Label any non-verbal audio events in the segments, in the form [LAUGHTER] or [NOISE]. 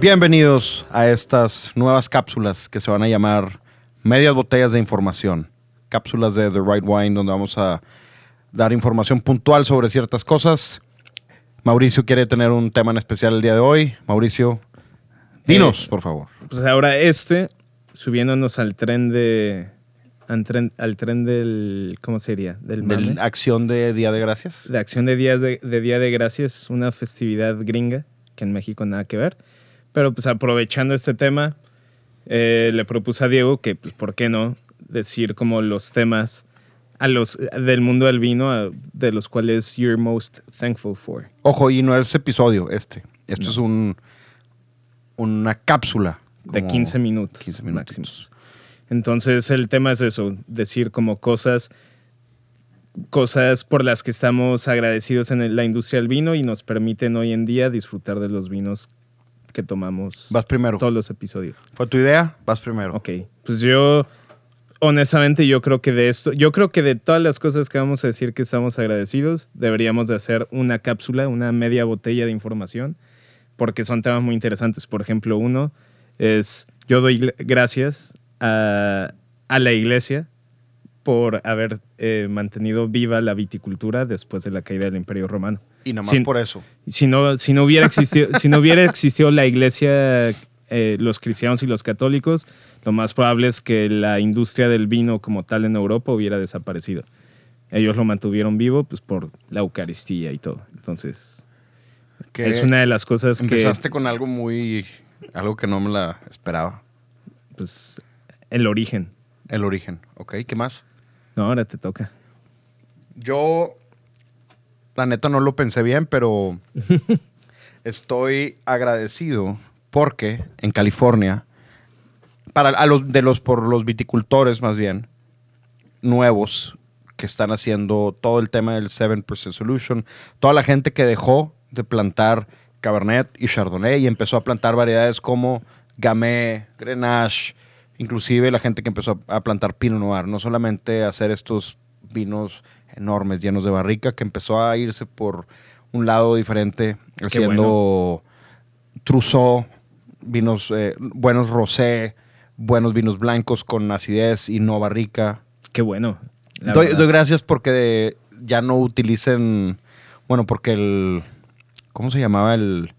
Bienvenidos a estas nuevas cápsulas que se van a llamar Medias Botellas de Información. Cápsulas de The Right Wine donde vamos a dar información puntual sobre ciertas cosas. Mauricio quiere tener un tema en especial el día de hoy. Mauricio, dinos, Eh, por favor. Pues ahora este, subiéndonos al tren de. Al tren, al tren del. ¿Cómo sería? Del De mame. la acción de Día de Gracias. La acción de, días de, de Día de Gracias una festividad gringa que en México nada que ver. Pero pues aprovechando este tema, eh, le propuse a Diego que, pues, ¿por qué no? Decir como los temas a los, del mundo del vino a- de los cuales you're most thankful for. Ojo, y no es episodio este. Esto No. es un una cápsula. De como 15 minutos. 15 minutos. máximos. Entonces el tema es eso, decir como cosas, cosas por las que estamos agradecidos en la industria del vino y nos permiten hoy en día disfrutar de los vinos que tomamos Vas primero. todos los episodios. ¿Fue tu idea? Vas primero. Ok, pues yo honestamente yo creo que de esto, yo creo que de todas las cosas que vamos a decir que estamos agradecidos, deberíamos de hacer una cápsula, una media botella de información, porque son temas muy interesantes. Por ejemplo, uno es, yo doy gracias a, a la iglesia por haber eh, mantenido viva la viticultura después de la caída del Imperio Romano. Y nada más por eso. Si no, si no hubiera existido, [LAUGHS] si no hubiera existido la iglesia, eh, los cristianos y los católicos, lo más probable es que la industria del vino como tal en Europa hubiera desaparecido. Ellos lo mantuvieron vivo pues, por la Eucaristía y todo. Entonces, Que es una de las cosas que empezaste con algo muy... Algo que no me la esperaba. pues, el origen. El origen. Ok, ¿qué más? No, ahora te toca. Yo, la neta, no lo pensé bien, pero [LAUGHS] estoy agradecido porque en California, para a los de los por los viticultores más bien nuevos que están haciendo todo el tema del 7% Solution, toda la gente que dejó de plantar Cabernet y Chardonnay y empezó a plantar variedades como Gamay, Grenache, inclusive la gente que empezó a plantar Pinot Noir, no solamente hacer estos vinos enormes llenos de barrica, que empezó a irse por un lado diferente, haciendo Trousseau, vinos, eh, buenos rosé, buenos vinos blancos con acidez y no barrica. Qué bueno. Doy, gracias porque ya no utilicen, bueno, porque el, ¿cómo se llamaba el?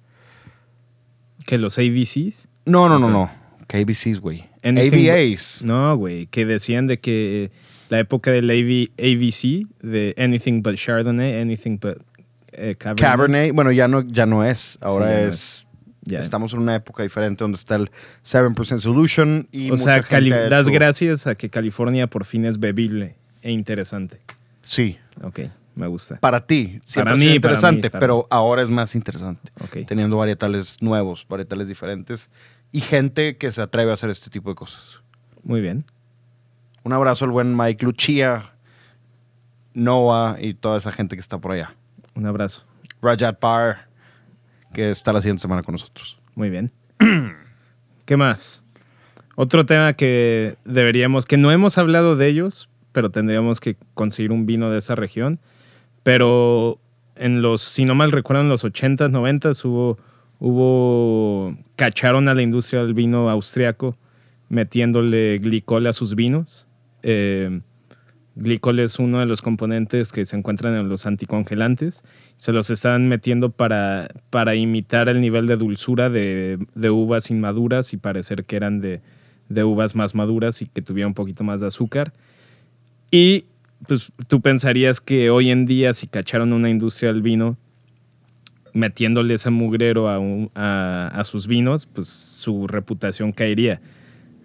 que los ABCs. No, no, no, Ok. no. KBCs, güey. Anything ABAs. No, güey, que decían de que la época del AV, ABC, de Anything But Chardonnay, Anything But eh, Cabernet. Cabernet, bueno, ya no, ya no es. Ahora no es. Ya. Estamos en una época diferente donde está el 7% Solution y o sea, mucha gente Cali- das hecho- gracias a que California por fin es bebible e interesante. Sí, Ok, me gusta. para ti. Siempre Para mí, sido para interesante, mí, para pero mí. ahora es más interesante. Ok. Teniendo varietales nuevos, varietales diferentes y gente que se atreve a hacer este tipo de cosas. Muy bien. Un abrazo al buen Mike Lucia, Noah y toda esa gente que está por allá. Un abrazo. Rajat Par, que está la siguiente semana con nosotros. Muy bien. [CLEARS THROAT] ¿Qué más? Otro tema que deberíamos, que no hemos hablado de ellos, pero tendríamos que conseguir un vino de esa región. Pero en los, si no mal recuerdo, en los 80s, 90s hubo, hubo, cacharon a la industria del vino austriaco metiéndole glicol a sus vinos. Eh, glicol es uno de los componentes que se encuentran en los anticongelantes. Se los estaban metiendo para, para imitar el nivel de dulzura de, de uvas inmaduras y parecer que eran de, de uvas más maduras y que tuvieran un poquito más de azúcar. Y pues tú pensarías que hoy en día si cacharon una industria del vino metiéndole ese mugrero a, un- a, a sus vinos, pues su reputación caería.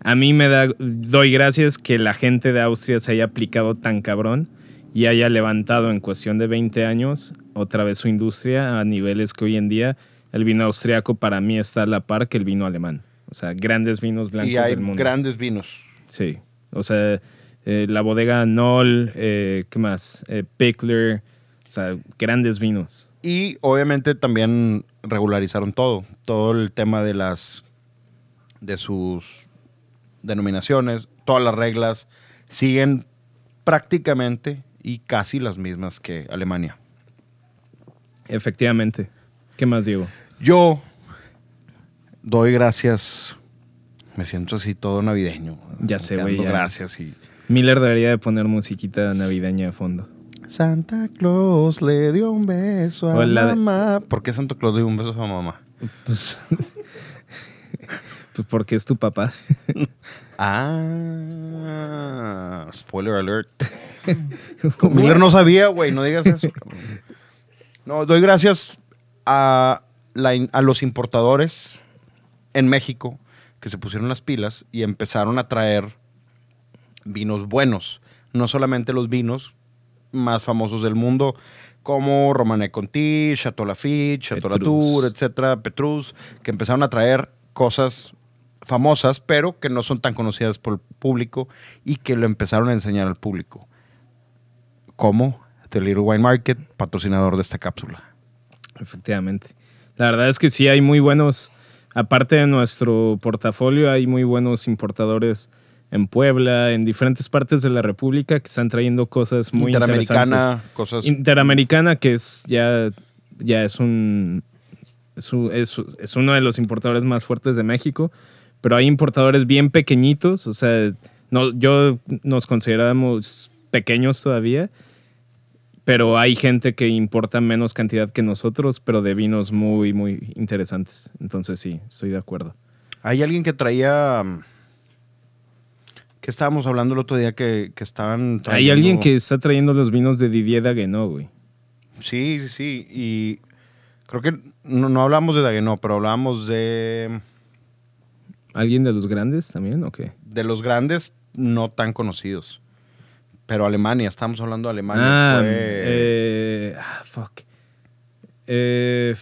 A mí me da, doy gracias que la gente de Austria se haya aplicado tan cabrón y haya levantado en cuestión de 20 años otra vez su industria a niveles que hoy en día el vino austriaco para mí está a la par que el vino alemán. O sea, grandes vinos blancos y hay del mundo. grandes vinos. Sí. O sea, eh, la bodega Noll, eh, ¿qué más? Eh, Pickler, o sea, grandes vinos. Y obviamente también regularizaron todo, todo el tema de las de sus denominaciones, todas las reglas siguen prácticamente y casi las mismas que Alemania. Efectivamente. ¿Qué más, Diego? Yo doy gracias. Me siento así todo navideño. Ya sé, güey. Gracias y. Miller debería de poner musiquita navideña de fondo. Santa Claus le dio un beso a la de- mamá. ¿Por qué Santa Claus le dio un beso a mamá? Pues, [LAUGHS] pues porque es tu papá. [LAUGHS] Ah, spoiler alert. [LAUGHS] Miller no sabía, güey, no digas eso. No, doy gracias a, la in- a los importadores en México que se pusieron las pilas y empezaron a traer vinos buenos. No solamente los vinos más famosos del mundo, como Romané Conti, Chateau Lafite, Chateau. Latour, etcétera, Petrus, que empezaron a traer cosas famosas, pero que no son tan conocidas por el público y que lo empezaron a enseñar al público. Como The Little Wine Market, patrocinador de esta cápsula. Efectivamente. La verdad es que sí hay muy buenos, aparte de nuestro portafolio, hay muy buenos importadores en Puebla, en diferentes partes de la República que están trayendo cosas muy interesantes. Interamericana, cosas... Interamericana, que es ya, ya es un es, un- es- es uno de los importadores más fuertes de México, pero hay importadores bien pequeñitos, o sea, no, yo nos consideramos pequeños todavía, pero hay gente que importa menos cantidad que nosotros, pero de vinos muy, muy interesantes. Entonces sí, estoy de acuerdo. Hay alguien que traía... que estábamos hablando el otro día que, que estaban... Hay alguien trayendo- que está trayendo los vinos de Didier Daguenot, güey. Sí, sí, sí. Y creo que no, no hablamos de Dagenot, pero hablamos de, ¿Alguien de los grandes también o qué? de los grandes no tan conocidos. Pero Alemania, estamos hablando de Alemania. Ah, fue- eh, ah, fuck. Eh,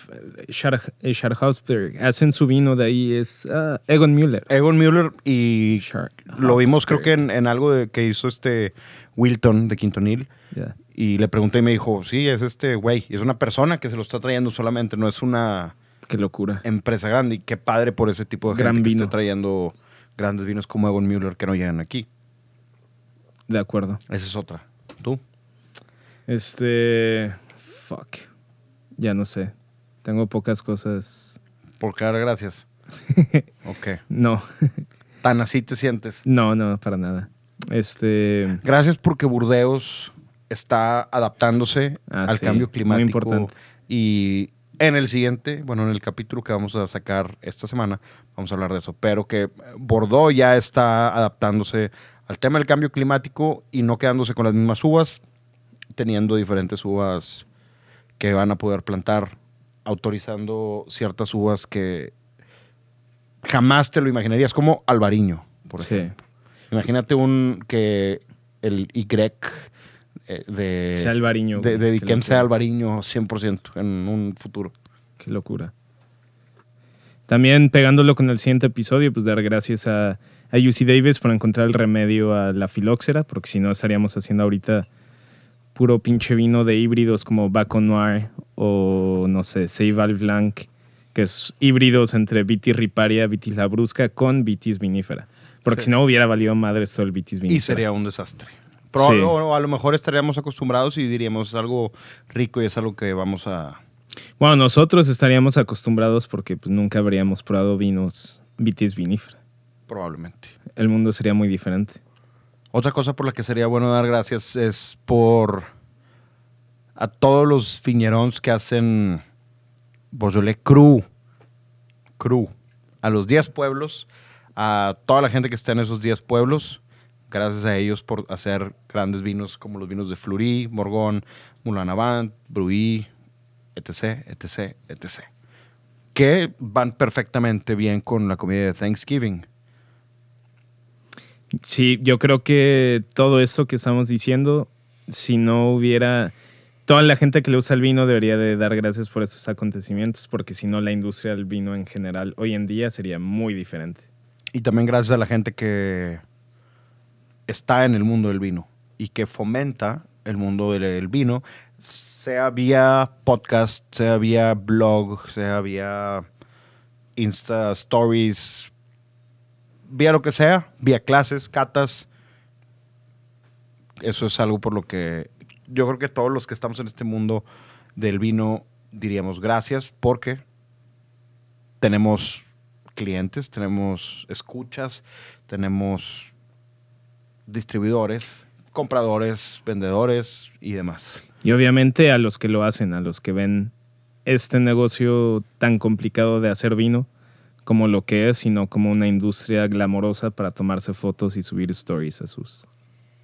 eh, Scharhausberg. Hacen su vino de ahí, es ah, Egon Müller. Egon Müller y Schar- lo vimos creo que en, en algo de- que hizo este Wilton de Quintonil. Ya. Y le pregunté y me dijo, sí, es este güey. Es una persona que se lo está trayendo solamente, no es una Qué locura. empresa grande. Y qué padre por ese tipo de Gran gente que esté trayendo grandes vinos como Egon Müller que no llegan aquí. De acuerdo. Esa es otra. ¿Tú? Este. Fuck. Ya no sé. Tengo pocas cosas. Por dar gracias. [LAUGHS] ok. No, Tan así te sientes. no, no, para nada. Este. Gracias porque Burdeos está adaptándose Ah, al sí, cambio muy climático. importante. Y en el siguiente, bueno, en el capítulo que vamos a sacar esta semana, vamos a hablar de eso. Pero que Bordeaux ya está adaptándose al tema del cambio climático y no quedándose con las mismas uvas, teniendo diferentes uvas que van a poder plantar, autorizando ciertas uvas que jamás te lo imaginarías, como Albariño, por Sí. ejemplo. Imagínate un que el Y eh, de, Sea Albariño, de, de Diquem sea. Albariño 100% en un futuro. Qué locura. También pegándolo con el siguiente episodio, pues dar gracias a, a UC Davis por encontrar el remedio a la filóxera, porque si no estaríamos haciendo ahorita puro pinche vino de híbridos como Baco Noir o no sé, Seival Blanc, que es híbridos entre Vitis riparia, Vitis labrusca con Vitis vinífera. Porque Sí. si no hubiera valido madre esto del Vitis vinífera. Y sería un desastre. Pero Sí. a lo mejor estaríamos acostumbrados y diríamos es algo rico y es algo que vamos a... Bueno, nosotros estaríamos acostumbrados porque pues, nunca habríamos probado vinos Vitis vinífera. Probablemente. El mundo sería muy diferente. Otra cosa por la que sería bueno dar gracias es por a todos los viñerones que hacen Beaujolais Cru. Cru. A los 10 pueblos, a toda la gente que está en esos 10 pueblos. Gracias a ellos por hacer grandes vinos como los vinos de Fleury, Morgon, Moulin Avant, Bruy, etc., etc., etc. Que van perfectamente bien con la comida de Thanksgiving. Sí, yo creo que todo esto que estamos diciendo, si no hubiera... Toda la gente que le usa el vino debería de dar gracias por estos acontecimientos, porque si no la industria del vino en general hoy en día sería muy diferente. Y también gracias a la gente que está en el mundo del vino y que fomenta el mundo del vino, sea vía podcast, sea vía blog, sea vía Insta Stories, vía lo que sea, vía clases, catas. Eso es algo por lo que yo creo que todos los que estamos en este mundo del vino diríamos gracias porque tenemos clientes, tenemos escuchas, tenemos distribuidores, compradores, vendedores y demás. Y obviamente a los que lo hacen, a los que ven este negocio tan complicado de hacer vino como lo que es, sino como una industria glamorosa para tomarse fotos y subir stories a sus,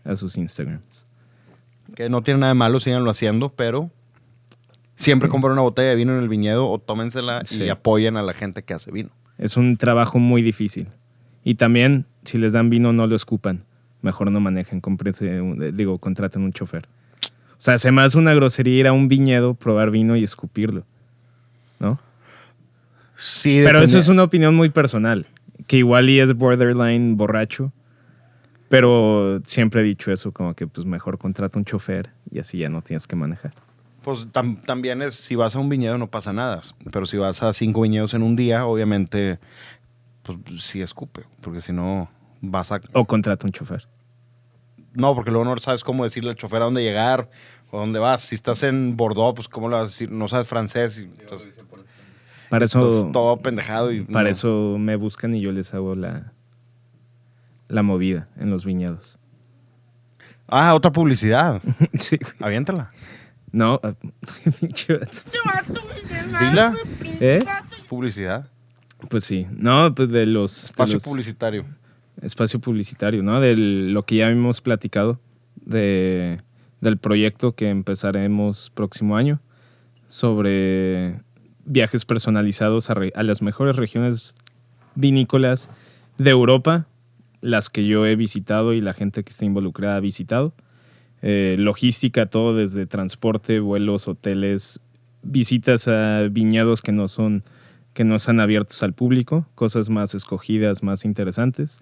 a sus Instagrams. Que no tiene nada de malo, síganlo haciendo, pero siempre Sí. compren una botella de vino en el viñedo o tómensela Sí. y apoyen a la gente que hace vino. Es un trabajo muy difícil. Y también, si les dan vino, no lo escupan. Mejor no manejen, cómprense un- eh, digo, contraten un chofer. O sea, se me hace una grosería ir a un viñedo, probar vino y escupirlo. Sí, Pero depende- eso es una opinión muy personal, que igual y es borderline borracho, pero siempre he dicho eso, como que pues mejor contrata un chofer y así ya no tienes que manejar. Pues tam- también es, si vas a un viñedo no pasa nada, pero si vas a cinco viñedos en un día, obviamente, pues sí escupe, porque si no vas a... O contrata un chofer. No, porque luego no sabes cómo decirle al chofer a dónde llegar o dónde vas. Si estás en Bordeaux, pues cómo le vas a decir, no sabes francés y entonces, Para estás eso, todo pendejado y para no. eso me buscan y yo les hago la, la movida en los viñedos. Ah, otra publicidad. [LAUGHS] sí, güey. Aviéntala. No, [LAUGHS] pinche vato. Dila. ¿Eh? Publicidad. Pues sí, no, pues de los... de Espacio los- publicitario. espacio publicitario, ¿no? De lo que ya hemos platicado, de, del proyecto que empezaremos próximo año, sobre viajes personalizados a, re- a las mejores regiones vinícolas de Europa, las que yo he visitado y la gente que está involucrada ha visitado. Eh, logística, todo desde transporte, vuelos, hoteles, visitas a viñedos que no son que no están abiertos al público, cosas más escogidas, más interesantes.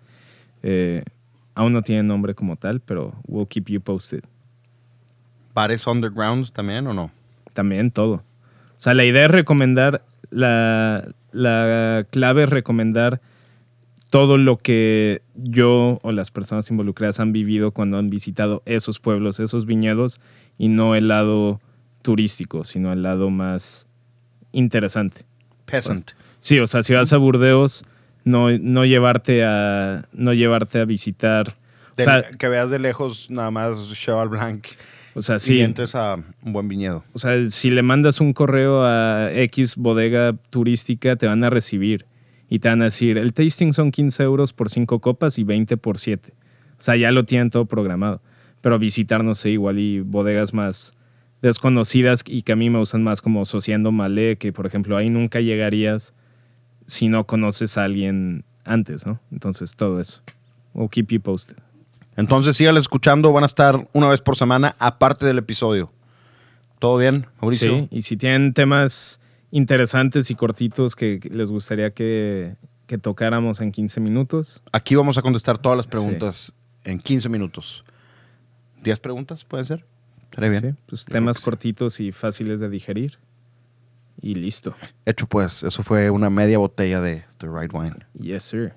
Eh, aún no tiene nombre como tal, pero we'll keep you posted. ¿Bares underground también o no? También todo. O sea, la idea es recomendar, la, la clave es recomendar todo lo que yo o las personas involucradas han vivido cuando han visitado esos pueblos, esos viñedos, y no el lado turístico, sino el lado más interesante. Peasant. Sí, o sea, si vas a Burdeos, no, no llevarte a no llevarte a visitar. O sea, que veas de lejos nada más Cheval Blanc o sea, y sí. entres a un buen viñedo. O sea, si le mandas un correo a X bodega turística, te van a recibir y te van a decir, el tasting son 15 euros por 5 copas y 20 por 7. O sea, ya lo tienen todo programado. Pero visitar, no sé, igual y bodegas más desconocidas y que a mí me usan más como Sociando Malé, que por ejemplo ahí nunca llegarías si no conoces a alguien antes, ¿no? Entonces, todo eso. We'll keep you posted. Entonces, síganle escuchando. Van a estar una vez por semana, aparte del episodio. ¿Todo bien, Mauricio? Sí, y si tienen temas interesantes y cortitos que les gustaría que, que tocáramos en 15 minutos, Aquí vamos a contestar todas las preguntas en 15 minutos. ¿10 preguntas pueden ser? Estaría bien. ¿sí? pues temas cortitos y fáciles de digerir. Y listo. Hecho pues, eso fue una media botella de The Right Wine. Yes, sir.